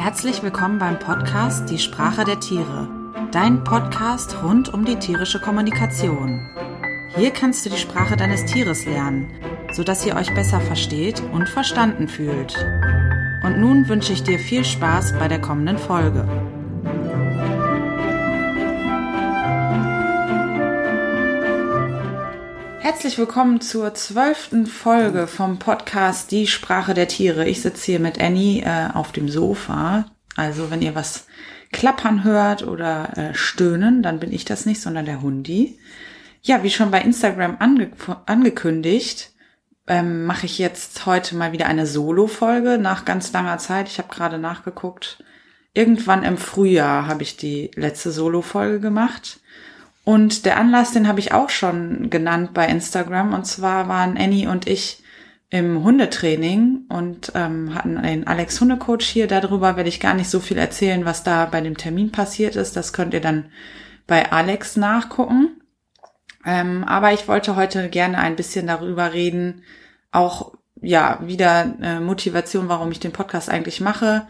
Herzlich willkommen beim Podcast Die Sprache der Tiere, dein Podcast rund um die tierische Kommunikation. Hier kannst du die Sprache deines Tieres lernen, sodass ihr euch besser versteht und verstanden fühlt. Und nun wünsche ich dir viel Spaß bei der kommenden Folge. Herzlich willkommen zur zwölften Folge vom Podcast Die Sprache der Tiere. Ich sitze hier mit Annie äh, auf dem Sofa. Also wenn ihr was klappern hört oder äh, stöhnen, dann bin ich das nicht, sondern der Hundi. Ja, wie schon bei Instagram ange angekündigt, ähm, mache ich jetzt heute mal wieder eine Solo-Folge nach ganz langer Zeit. Ich habe gerade nachgeguckt. Irgendwann im Frühjahr habe ich die letzte Solo-Folge gemacht. Und der Anlass, den habe ich auch schon genannt bei Instagram. Und zwar waren Annie und ich im Hundetraining und ähm, hatten den Alex Hundecoach hier. Darüber werde ich gar nicht so viel erzählen, was da bei dem Termin passiert ist. Das könnt ihr dann bei Alex nachgucken. Ähm, aber ich wollte heute gerne ein bisschen darüber reden, auch ja wieder äh, Motivation, warum ich den Podcast eigentlich mache.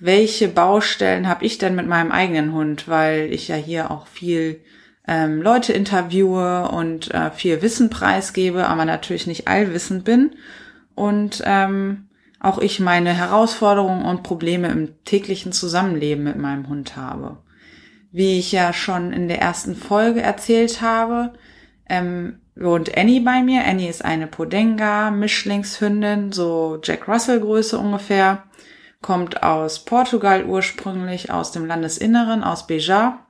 Welche Baustellen habe ich denn mit meinem eigenen Hund? Weil ich ja hier auch viel ähm, Leute interviewe und äh, viel Wissen preisgebe, aber natürlich nicht allwissend bin. Und ähm, auch ich meine Herausforderungen und Probleme im täglichen Zusammenleben mit meinem Hund habe. Wie ich ja schon in der ersten Folge erzählt habe, ähm, wohnt Annie bei mir. Annie ist eine Podenga, Mischlingshündin, so Jack Russell Größe ungefähr, kommt aus Portugal ursprünglich, aus dem Landesinneren, aus Beja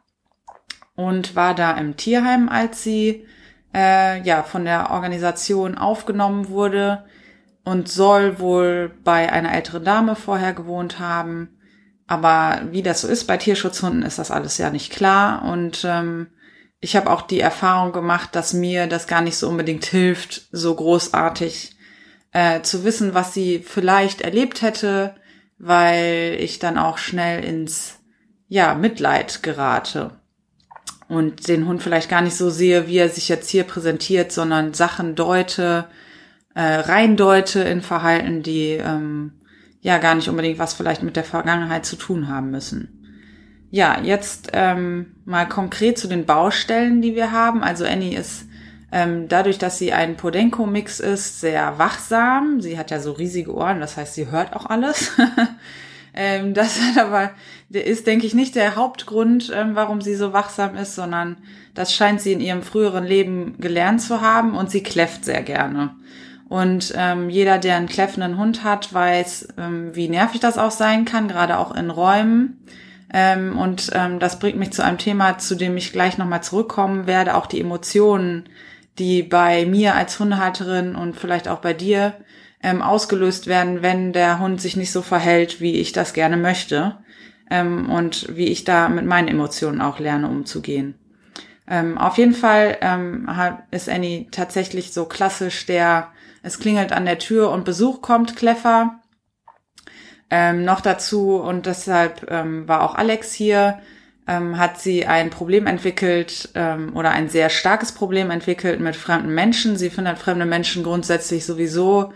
und war da im Tierheim, als sie äh, ja von der Organisation aufgenommen wurde und soll wohl bei einer älteren Dame vorher gewohnt haben. Aber wie das so ist bei Tierschutzhunden, ist das alles ja nicht klar. Und ähm, ich habe auch die Erfahrung gemacht, dass mir das gar nicht so unbedingt hilft, so großartig äh, zu wissen, was sie vielleicht erlebt hätte, weil ich dann auch schnell ins ja Mitleid gerate und den Hund vielleicht gar nicht so sehe, wie er sich jetzt hier präsentiert, sondern Sachen deute, äh, reindeute in Verhalten, die ähm, ja gar nicht unbedingt was vielleicht mit der Vergangenheit zu tun haben müssen. Ja, jetzt ähm, mal konkret zu den Baustellen, die wir haben. Also Annie ist ähm, dadurch, dass sie ein Podenco-Mix ist, sehr wachsam. Sie hat ja so riesige Ohren, das heißt, sie hört auch alles. Ähm, das aber, ist, denke ich, nicht der Hauptgrund, ähm, warum sie so wachsam ist, sondern das scheint sie in ihrem früheren Leben gelernt zu haben und sie kläfft sehr gerne. Und ähm, jeder, der einen kläffenden Hund hat, weiß, ähm, wie nervig das auch sein kann, gerade auch in Räumen. Ähm, und ähm, das bringt mich zu einem Thema, zu dem ich gleich nochmal zurückkommen werde, auch die Emotionen, die bei mir als Hundehalterin und vielleicht auch bei dir ähm, ausgelöst werden, wenn der Hund sich nicht so verhält, wie ich das gerne möchte ähm, und wie ich da mit meinen Emotionen auch lerne umzugehen. Ähm, auf jeden Fall ähm, ist Annie tatsächlich so klassisch der, es klingelt an der Tür und Besuch kommt, Kleffer. Ähm, noch dazu, und deshalb ähm, war auch Alex hier, ähm, hat sie ein Problem entwickelt ähm, oder ein sehr starkes Problem entwickelt mit fremden Menschen. Sie findet fremde Menschen grundsätzlich sowieso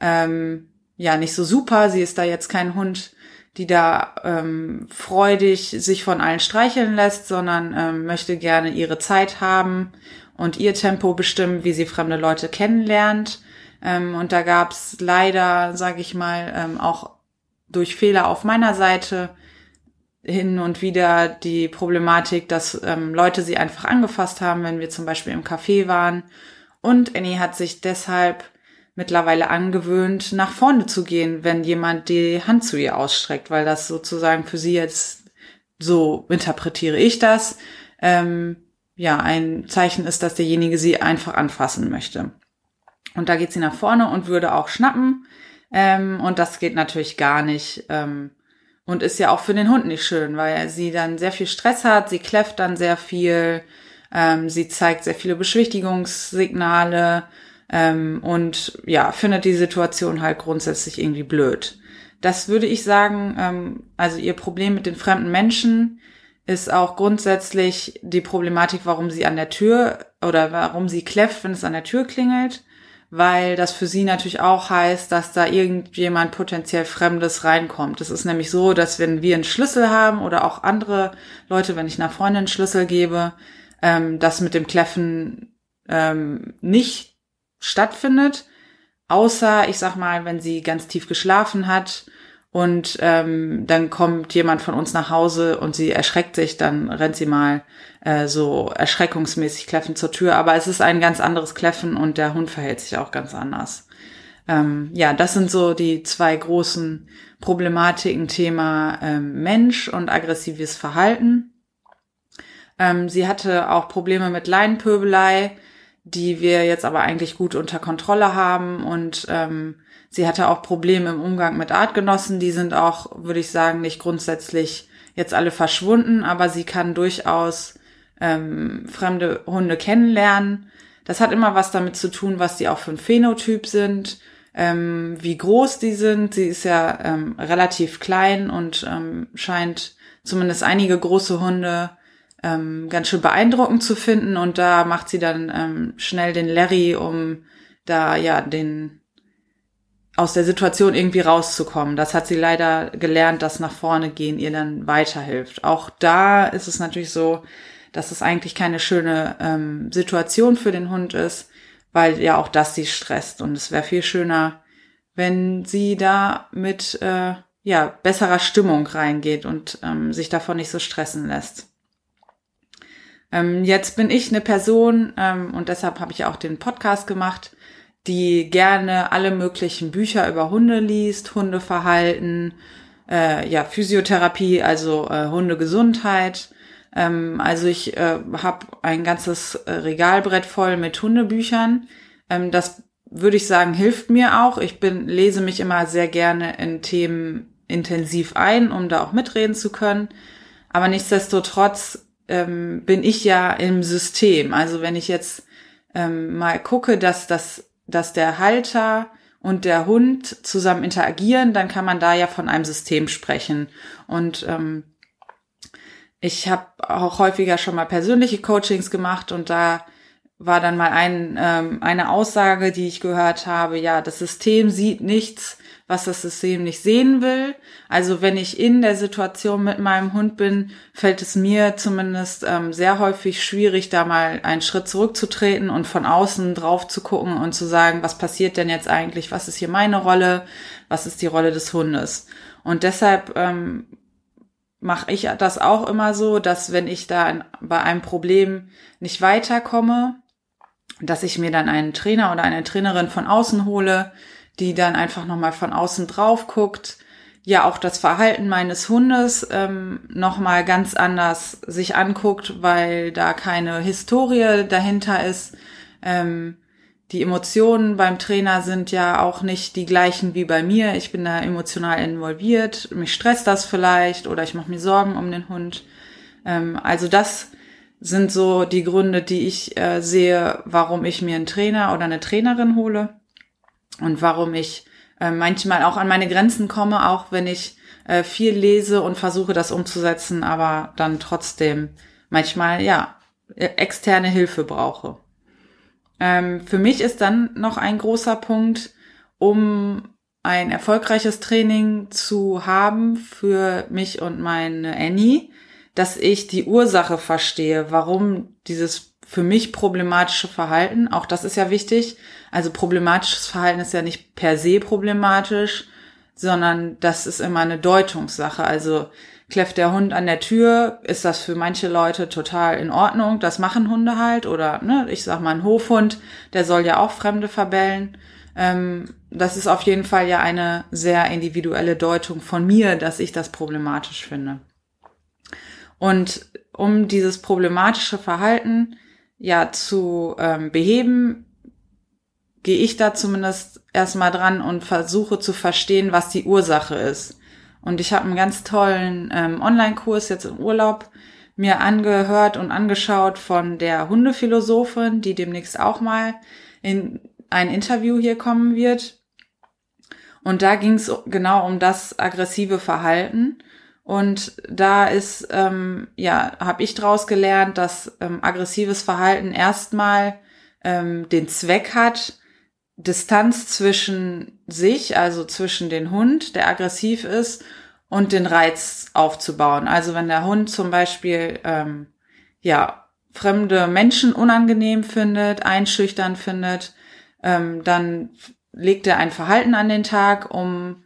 ähm, ja nicht so super. Sie ist da jetzt kein Hund, die da ähm, freudig sich von allen streicheln lässt, sondern ähm, möchte gerne ihre Zeit haben und ihr Tempo bestimmen, wie sie fremde Leute kennenlernt. Ähm, und da gab's leider, sage ich mal, ähm, auch durch Fehler auf meiner Seite hin und wieder die Problematik, dass ähm, Leute sie einfach angefasst haben, wenn wir zum Beispiel im Café waren. Und Annie hat sich deshalb mittlerweile angewöhnt, nach vorne zu gehen, wenn jemand die Hand zu ihr ausstreckt, weil das sozusagen für sie jetzt, so interpretiere ich das, ähm, ja, ein Zeichen ist, dass derjenige sie einfach anfassen möchte. Und da geht sie nach vorne und würde auch schnappen. Ähm, und das geht natürlich gar nicht. Ähm, und ist ja auch für den Hund nicht schön, weil sie dann sehr viel Stress hat, sie kläfft dann sehr viel, ähm, sie zeigt sehr viele Beschwichtigungssignale, ähm, und ja, findet die Situation halt grundsätzlich irgendwie blöd. Das würde ich sagen, ähm, also ihr Problem mit den fremden Menschen ist auch grundsätzlich die Problematik, warum sie an der Tür oder warum sie kläfft, wenn es an der Tür klingelt, weil das für sie natürlich auch heißt, dass da irgendjemand potenziell Fremdes reinkommt. Es ist nämlich so, dass wenn wir einen Schlüssel haben oder auch andere Leute, wenn ich einer Freundin einen Schlüssel gebe, ähm, das mit dem Kläffen ähm, nicht stattfindet, außer, ich sag mal, wenn sie ganz tief geschlafen hat und ähm, dann kommt jemand von uns nach Hause und sie erschreckt sich, dann rennt sie mal äh, so erschreckungsmäßig kläffend zur Tür. Aber es ist ein ganz anderes Kläffen und der Hund verhält sich auch ganz anders. Ähm, ja, das sind so die zwei großen Problematiken, Thema ähm, Mensch und aggressives Verhalten. Ähm, sie hatte auch Probleme mit Leinenpöbelei, die wir jetzt aber eigentlich gut unter Kontrolle haben und ähm, Sie hatte auch Probleme im Umgang mit Artgenossen. Die sind auch, würde ich sagen, nicht grundsätzlich jetzt alle verschwunden, aber sie kann durchaus ähm, fremde Hunde kennenlernen. Das hat immer was damit zu tun, was die auch für ein Phänotyp sind, ähm, wie groß die sind. Sie ist ja ähm, relativ klein und ähm, scheint zumindest einige große Hunde ähm, ganz schön beeindruckend zu finden. Und da macht sie dann ähm, schnell den Larry, um da ja den aus der Situation irgendwie rauszukommen. Das hat sie leider gelernt, dass nach vorne gehen ihr dann weiterhilft. Auch da ist es natürlich so, dass es eigentlich keine schöne ähm, Situation für den Hund ist, weil ja auch das sie stresst. Und es wäre viel schöner, wenn sie da mit äh, ja besserer Stimmung reingeht und ähm, sich davon nicht so stressen lässt. Ähm, jetzt bin ich eine Person ähm, und deshalb habe ich auch den Podcast gemacht die gerne alle möglichen Bücher über Hunde liest, Hundeverhalten, äh, ja, Physiotherapie, also äh, Hundegesundheit. Ähm, also ich äh, habe ein ganzes äh, Regalbrett voll mit Hundebüchern. Ähm, das würde ich sagen, hilft mir auch. Ich bin, lese mich immer sehr gerne in Themen intensiv ein, um da auch mitreden zu können. Aber nichtsdestotrotz ähm, bin ich ja im System. Also wenn ich jetzt ähm, mal gucke, dass das dass der Halter und der Hund zusammen interagieren, dann kann man da ja von einem System sprechen. Und ähm, ich habe auch häufiger schon mal persönliche Coachings gemacht und da war dann mal ein, ähm, eine Aussage, die ich gehört habe, ja, das System sieht nichts, was das System nicht sehen will. Also wenn ich in der Situation mit meinem Hund bin, fällt es mir zumindest ähm, sehr häufig schwierig, da mal einen Schritt zurückzutreten und von außen drauf zu gucken und zu sagen, was passiert denn jetzt eigentlich? Was ist hier meine Rolle? Was ist die Rolle des Hundes? Und deshalb ähm, mache ich das auch immer so, dass wenn ich da bei einem Problem nicht weiterkomme, dass ich mir dann einen Trainer oder eine Trainerin von außen hole, die dann einfach nochmal von außen drauf guckt, ja auch das Verhalten meines Hundes ähm, nochmal ganz anders sich anguckt, weil da keine Historie dahinter ist. Ähm, die Emotionen beim Trainer sind ja auch nicht die gleichen wie bei mir. Ich bin da emotional involviert, mich stresst das vielleicht oder ich mache mir Sorgen um den Hund. Ähm, also das sind so die Gründe, die ich äh, sehe, warum ich mir einen Trainer oder eine Trainerin hole und warum ich äh, manchmal auch an meine Grenzen komme, auch wenn ich äh, viel lese und versuche das umzusetzen, aber dann trotzdem manchmal ja e, externe Hilfe brauche. Ähm, für mich ist dann noch ein großer Punkt, um ein erfolgreiches Training zu haben für mich und meine Annie, dass ich die Ursache verstehe, warum dieses für mich problematische Verhalten, auch das ist ja wichtig, also problematisches Verhalten ist ja nicht per se problematisch, sondern das ist immer eine Deutungssache. Also kläfft der Hund an der Tür, ist das für manche Leute total in Ordnung. Das machen Hunde halt. Oder, ne, ich sag mal, ein Hofhund, der soll ja auch Fremde verbellen. Ähm, das ist auf jeden Fall ja eine sehr individuelle Deutung von mir, dass ich das problematisch finde. Und um dieses problematische Verhalten ja zu ähm, beheben, gehe ich da zumindest erstmal dran und versuche zu verstehen, was die Ursache ist. Und ich habe einen ganz tollen ähm, Online-Kurs jetzt im Urlaub mir angehört und angeschaut von der Hundephilosophin, die demnächst auch mal in ein Interview hier kommen wird. Und da ging es genau um das aggressive Verhalten. Und da ist, ähm, ja, habe ich daraus gelernt, dass ähm, aggressives Verhalten erstmal ähm, den Zweck hat, Distanz zwischen sich, also zwischen den Hund, der aggressiv ist, und den Reiz aufzubauen. Also wenn der Hund zum Beispiel ähm, ja fremde Menschen unangenehm findet, einschüchtern findet, ähm, dann legt er ein Verhalten an den Tag, um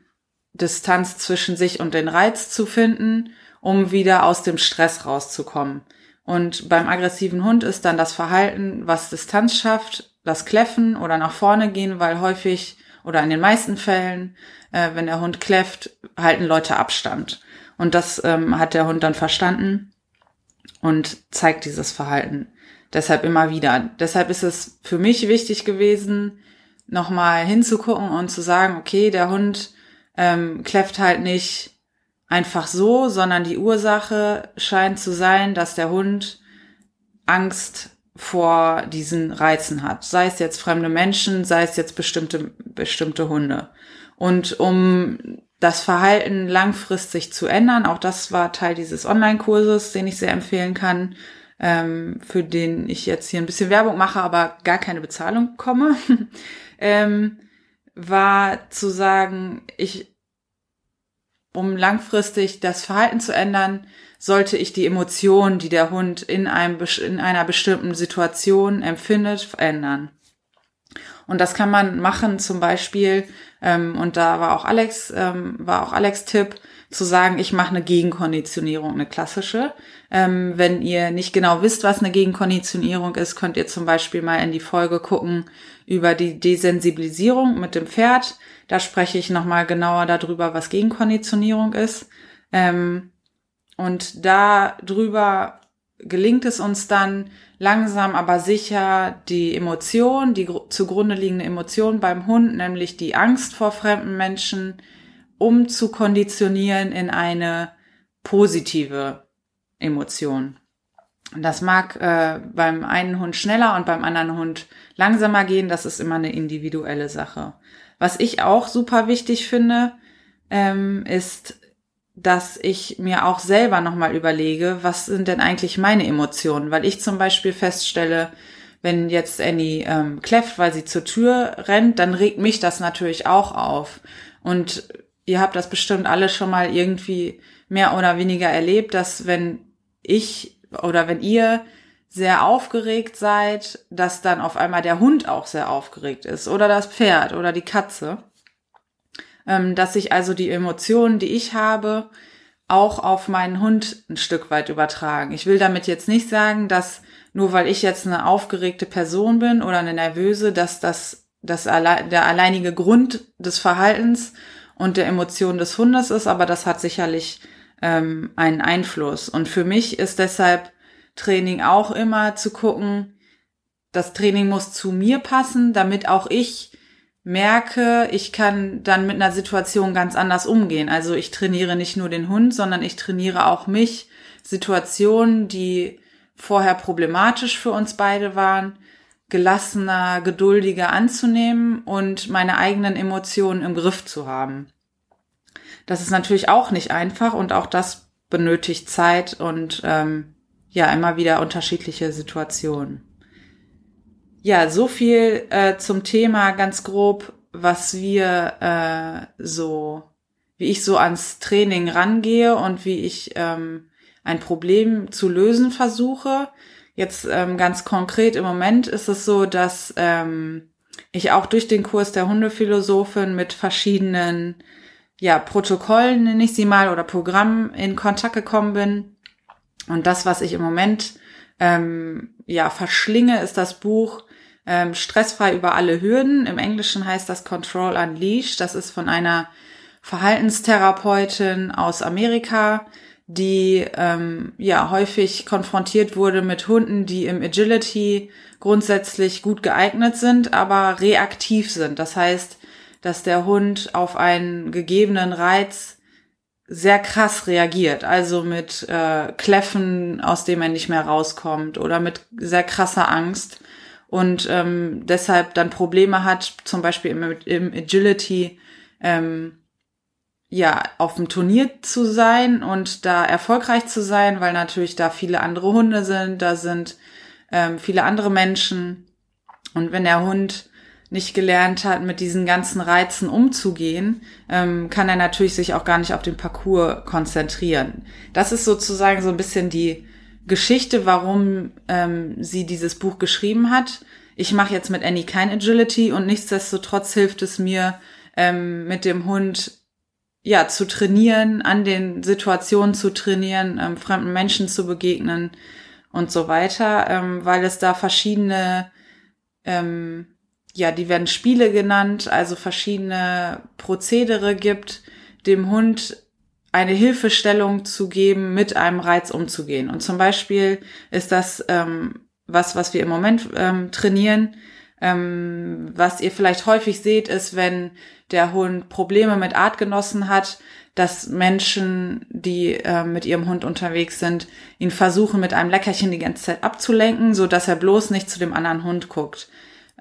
Distanz zwischen sich und den Reiz zu finden, um wieder aus dem Stress rauszukommen. Und beim aggressiven Hund ist dann das Verhalten, was Distanz schafft, das Kläffen oder nach vorne gehen, weil häufig oder in den meisten Fällen, äh, wenn der Hund kläfft, halten Leute Abstand. Und das ähm, hat der Hund dann verstanden und zeigt dieses Verhalten. Deshalb immer wieder. Deshalb ist es für mich wichtig gewesen, nochmal hinzugucken und zu sagen, okay, der Hund ähm, kläfft halt nicht einfach so, sondern die Ursache scheint zu sein, dass der Hund Angst vor diesen Reizen hat. Sei es jetzt fremde Menschen, sei es jetzt bestimmte, bestimmte Hunde. Und um das Verhalten langfristig zu ändern, auch das war Teil dieses Online-Kurses, den ich sehr empfehlen kann, ähm, für den ich jetzt hier ein bisschen Werbung mache, aber gar keine Bezahlung bekomme, ähm, war zu sagen, ich, um langfristig das Verhalten zu ändern, sollte ich die Emotionen, die der Hund in, einem, in einer bestimmten Situation empfindet, verändern. Und das kann man machen, zum Beispiel, ähm, und da war auch Alex, ähm, war auch Alex Tipp, zu sagen, ich mache eine Gegenkonditionierung, eine klassische. Ähm, wenn ihr nicht genau wisst, was eine Gegenkonditionierung ist, könnt ihr zum Beispiel mal in die Folge gucken über die Desensibilisierung mit dem Pferd. Da spreche ich nochmal genauer darüber, was Gegenkonditionierung ist. Ähm, und da drüber gelingt es uns dann langsam aber sicher die Emotion, die zugrunde liegende Emotion beim Hund, nämlich die Angst vor fremden Menschen, umzukonditionieren in eine positive Emotion. Das mag äh, beim einen Hund schneller und beim anderen Hund langsamer gehen. Das ist immer eine individuelle Sache. Was ich auch super wichtig finde, ähm, ist dass ich mir auch selber nochmal überlege, was sind denn eigentlich meine Emotionen? Weil ich zum Beispiel feststelle, wenn jetzt Annie ähm, kläfft, weil sie zur Tür rennt, dann regt mich das natürlich auch auf. Und ihr habt das bestimmt alle schon mal irgendwie mehr oder weniger erlebt, dass wenn ich oder wenn ihr sehr aufgeregt seid, dass dann auf einmal der Hund auch sehr aufgeregt ist oder das Pferd oder die Katze dass sich also die Emotionen, die ich habe, auch auf meinen Hund ein Stück weit übertragen. Ich will damit jetzt nicht sagen, dass nur weil ich jetzt eine aufgeregte Person bin oder eine nervöse, dass das, das alle, der alleinige Grund des Verhaltens und der Emotionen des Hundes ist, aber das hat sicherlich ähm, einen Einfluss. Und für mich ist deshalb Training auch immer zu gucken, das Training muss zu mir passen, damit auch ich merke, ich kann dann mit einer Situation ganz anders umgehen. Also ich trainiere nicht nur den Hund, sondern ich trainiere auch mich, Situationen, die vorher problematisch für uns beide waren, gelassener, geduldiger anzunehmen und meine eigenen Emotionen im Griff zu haben. Das ist natürlich auch nicht einfach und auch das benötigt Zeit und ähm, ja immer wieder unterschiedliche Situationen. Ja, so viel äh, zum Thema ganz grob, was wir äh, so, wie ich so ans Training rangehe und wie ich ähm, ein Problem zu lösen versuche. Jetzt ähm, ganz konkret im Moment ist es so, dass ähm, ich auch durch den Kurs der Hundephilosophin mit verschiedenen ja, Protokollen, nenne ich sie mal, oder Programmen in Kontakt gekommen bin. Und das, was ich im Moment ähm, ja verschlinge, ist das Buch ähm, stressfrei über alle Hürden. Im Englischen heißt das Control Unleashed. Das ist von einer Verhaltenstherapeutin aus Amerika, die ähm, ja häufig konfrontiert wurde mit Hunden, die im Agility grundsätzlich gut geeignet sind, aber reaktiv sind. Das heißt, dass der Hund auf einen gegebenen Reiz sehr krass reagiert, also mit äh, Kläffen, aus dem er nicht mehr rauskommt oder mit sehr krasser Angst und ähm, deshalb dann Probleme hat, zum Beispiel im, im Agility, ähm, ja, auf dem Turnier zu sein und da erfolgreich zu sein, weil natürlich da viele andere Hunde sind, da sind ähm, viele andere Menschen. Und wenn der Hund nicht gelernt hat, mit diesen ganzen Reizen umzugehen, ähm, kann er natürlich sich auch gar nicht auf den Parcours konzentrieren. Das ist sozusagen so ein bisschen die Geschichte, warum ähm, sie dieses Buch geschrieben hat. Ich mache jetzt mit Annie kein Agility und nichtsdestotrotz hilft es mir, ähm, mit dem Hund ja zu trainieren, an den Situationen zu trainieren, ähm, fremden Menschen zu begegnen und so weiter, ähm, weil es da verschiedene ähm, ja, die werden Spiele genannt, also verschiedene Prozedere gibt, dem Hund eine Hilfestellung zu geben, mit einem Reiz umzugehen. Und zum Beispiel ist das ähm, was, was wir im Moment ähm, trainieren. Ähm, was ihr vielleicht häufig seht, ist, wenn der Hund Probleme mit Artgenossen hat, dass Menschen, die äh, mit ihrem Hund unterwegs sind, ihn versuchen, mit einem Leckerchen die ganze Zeit abzulenken, so dass er bloß nicht zu dem anderen Hund guckt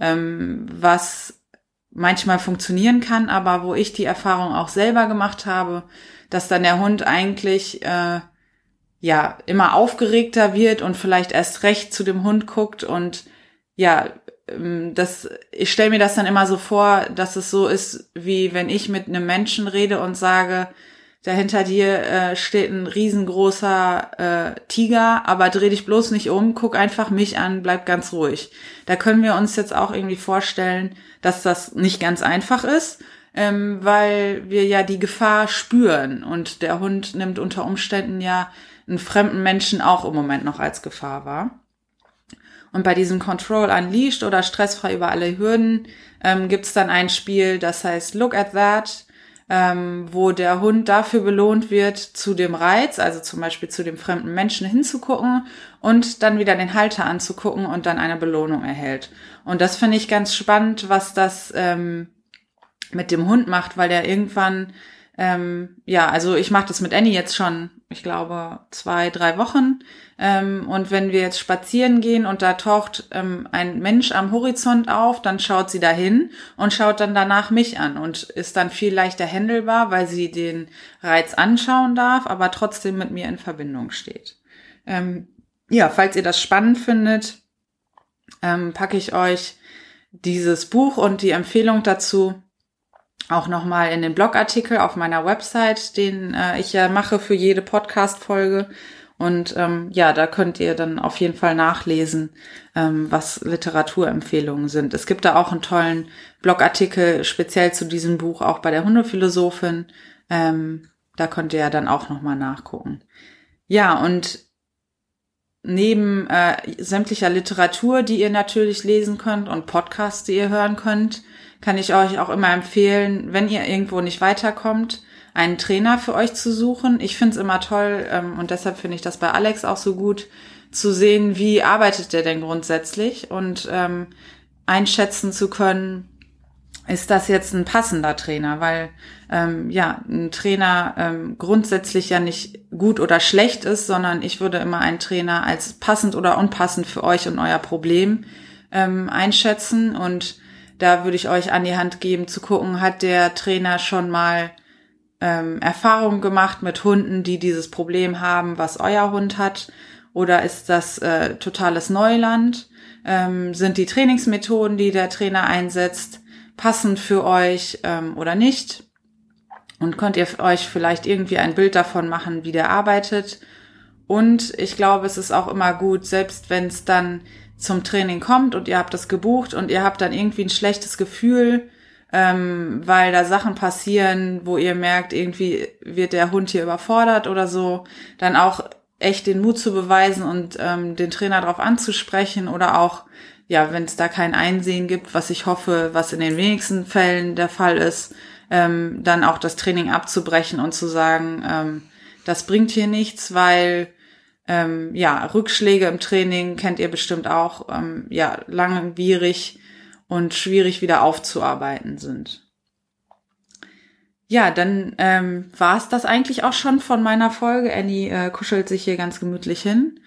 ähm, was manchmal funktionieren kann, aber wo ich die Erfahrung auch selber gemacht habe, dass dann der Hund eigentlich äh, ja immer aufgeregter wird und vielleicht erst recht zu dem Hund guckt und ja, ähm, das, ich stelle mir das dann immer so vor, dass es so ist, wie wenn ich mit einem Menschen rede und sage, dahinter dir äh, steht ein riesengroßer äh, Tiger, aber dreh dich bloß nicht um, guck einfach mich an, bleib ganz ruhig. Da können wir uns jetzt auch irgendwie vorstellen, dass das nicht ganz einfach ist, ähm, weil wir ja die Gefahr spüren und der Hund nimmt unter Umständen ja einen fremden Menschen auch im Moment noch als Gefahr wahr. Und bei diesem Control Unleashed oder stressfrei über alle Hürden ähm, gibt's dann ein Spiel, das heißt Look at That ähm, wo der Hund dafür belohnt wird, zu dem Reiz, also zum Beispiel zu dem fremden Menschen hinzugucken und dann wieder den Halter anzugucken und dann eine Belohnung erhält. Und das finde ich ganz spannend, was das ähm, mit dem Hund macht, weil der irgendwann ähm, ja, also ich mache das mit Annie jetzt schon, ich glaube, zwei, drei Wochen. Ähm, und wenn wir jetzt spazieren gehen und da taucht ähm, ein Mensch am Horizont auf, dann schaut sie dahin und schaut dann danach mich an und ist dann viel leichter händelbar, weil sie den Reiz anschauen darf, aber trotzdem mit mir in Verbindung steht. Ähm, ja, falls ihr das spannend findet, ähm, packe ich euch dieses Buch und die Empfehlung dazu auch nochmal in den Blogartikel auf meiner Website, den äh, ich ja mache für jede Podcast-Folge. Und ähm, ja, da könnt ihr dann auf jeden Fall nachlesen, ähm, was Literaturempfehlungen sind. Es gibt da auch einen tollen Blogartikel speziell zu diesem Buch, auch bei der Hundephilosophin. Ähm, da könnt ihr ja dann auch nochmal nachgucken. Ja, und neben äh, sämtlicher Literatur, die ihr natürlich lesen könnt und Podcasts, die ihr hören könnt, kann ich euch auch immer empfehlen, wenn ihr irgendwo nicht weiterkommt, einen Trainer für euch zu suchen. Ich finde es immer toll ähm, und deshalb finde ich das bei Alex auch so gut zu sehen, wie arbeitet der denn grundsätzlich und ähm, einschätzen zu können, ist das jetzt ein passender Trainer, weil ähm, ja ein Trainer ähm, grundsätzlich ja nicht gut oder schlecht ist, sondern ich würde immer einen Trainer als passend oder unpassend für euch und euer Problem ähm, einschätzen und da würde ich euch an die Hand geben zu gucken, hat der Trainer schon mal ähm, Erfahrungen gemacht mit Hunden, die dieses Problem haben, was euer Hund hat? Oder ist das äh, totales Neuland? Ähm, sind die Trainingsmethoden, die der Trainer einsetzt, passend für euch ähm, oder nicht? Und könnt ihr euch vielleicht irgendwie ein Bild davon machen, wie der arbeitet? Und ich glaube, es ist auch immer gut, selbst wenn es dann zum Training kommt und ihr habt das gebucht und ihr habt dann irgendwie ein schlechtes Gefühl, ähm, weil da Sachen passieren, wo ihr merkt, irgendwie wird der Hund hier überfordert oder so, dann auch echt den Mut zu beweisen und ähm, den Trainer darauf anzusprechen oder auch, ja, wenn es da kein Einsehen gibt, was ich hoffe, was in den wenigsten Fällen der Fall ist, ähm, dann auch das Training abzubrechen und zu sagen, ähm, das bringt hier nichts, weil ähm, ja, Rückschläge im Training kennt ihr bestimmt auch, ähm, ja, langwierig und schwierig wieder aufzuarbeiten sind. Ja, dann ähm, war es das eigentlich auch schon von meiner Folge. Annie äh, kuschelt sich hier ganz gemütlich hin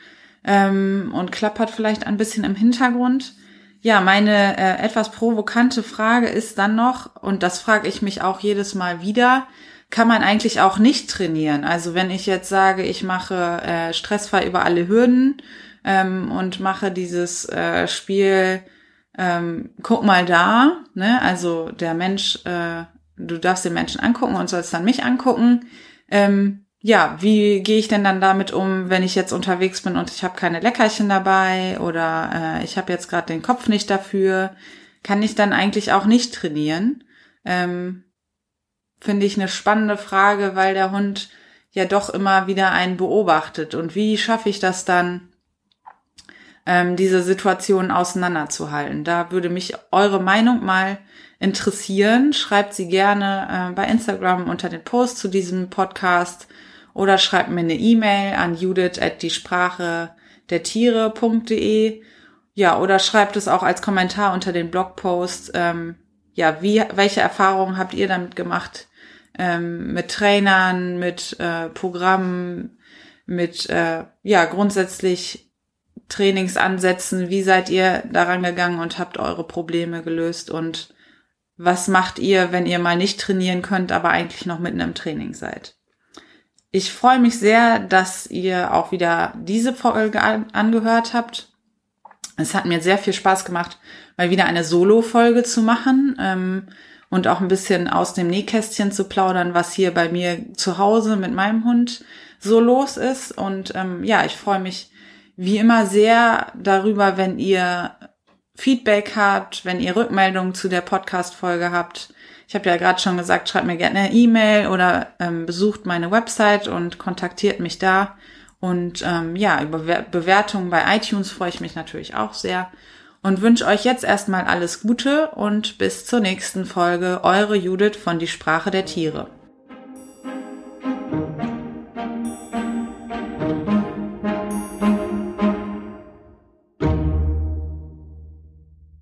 ähm, und klappert vielleicht ein bisschen im Hintergrund. Ja, meine äh, etwas provokante Frage ist dann noch, und das frage ich mich auch jedes Mal wieder, kann man eigentlich auch nicht trainieren. Also wenn ich jetzt sage, ich mache äh, stressfrei über alle Hürden ähm, und mache dieses äh, Spiel ähm, guck mal da, ne? Also der Mensch, äh, du darfst den Menschen angucken und sollst dann mich angucken. Ähm, ja, wie gehe ich denn dann damit um, wenn ich jetzt unterwegs bin und ich habe keine Leckerchen dabei oder äh, ich habe jetzt gerade den Kopf nicht dafür? Kann ich dann eigentlich auch nicht trainieren? Ähm, Finde ich eine spannende Frage, weil der Hund ja doch immer wieder einen beobachtet. Und wie schaffe ich das dann, ähm, diese Situation auseinanderzuhalten? Da würde mich eure Meinung mal interessieren. Schreibt sie gerne äh, bei Instagram unter den Post zu diesem Podcast oder schreibt mir eine E-Mail an judith at die Sprache der Tiere.de. Ja, oder schreibt es auch als Kommentar unter den Blogpost. Ähm, ja, wie, welche Erfahrungen habt ihr damit gemacht? Ähm, mit Trainern, mit äh, Programmen, mit äh, ja grundsätzlich Trainingsansätzen. Wie seid ihr daran gegangen und habt eure Probleme gelöst? Und was macht ihr, wenn ihr mal nicht trainieren könnt, aber eigentlich noch mitten im Training seid? Ich freue mich sehr, dass ihr auch wieder diese Folge angehört habt. Es hat mir sehr viel Spaß gemacht, mal wieder eine Solo-Folge zu machen ähm, und auch ein bisschen aus dem Nähkästchen zu plaudern, was hier bei mir zu Hause mit meinem Hund so los ist. Und ähm, ja, ich freue mich wie immer sehr darüber, wenn ihr Feedback habt, wenn ihr Rückmeldungen zu der Podcast-Folge habt. Ich habe ja gerade schon gesagt, schreibt mir gerne eine E-Mail oder ähm, besucht meine Website und kontaktiert mich da. Und ähm, ja, über Bewertungen bei iTunes freue ich mich natürlich auch sehr. Und wünsche euch jetzt erstmal alles Gute und bis zur nächsten Folge. Eure Judith von Die Sprache der Tiere.